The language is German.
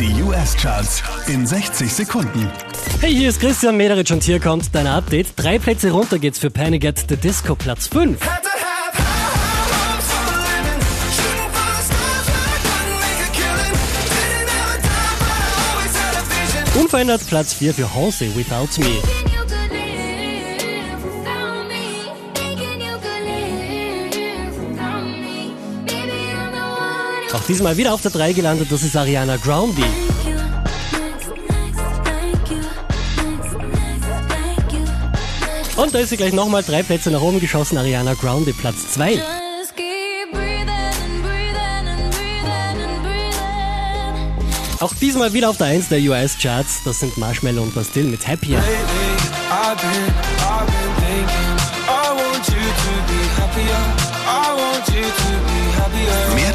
Die US-Charts in 60 Sekunden. Hey, hier ist Christian Mederich und hier kommt dein Update. Drei Plätze runter geht's für Panic at the Disco, Platz 5. Unverändert Platz 4 für Halsey, Without Me. Auch diesmal wieder auf der 3 gelandet, das ist Ariana Grande. Und da ist sie gleich nochmal drei Plätze nach oben geschossen, Ariana Grande, Platz 2. Auch diesmal wieder auf der 1 der US-Charts, das sind Marshmallow und Bastille mit Happier. Mehr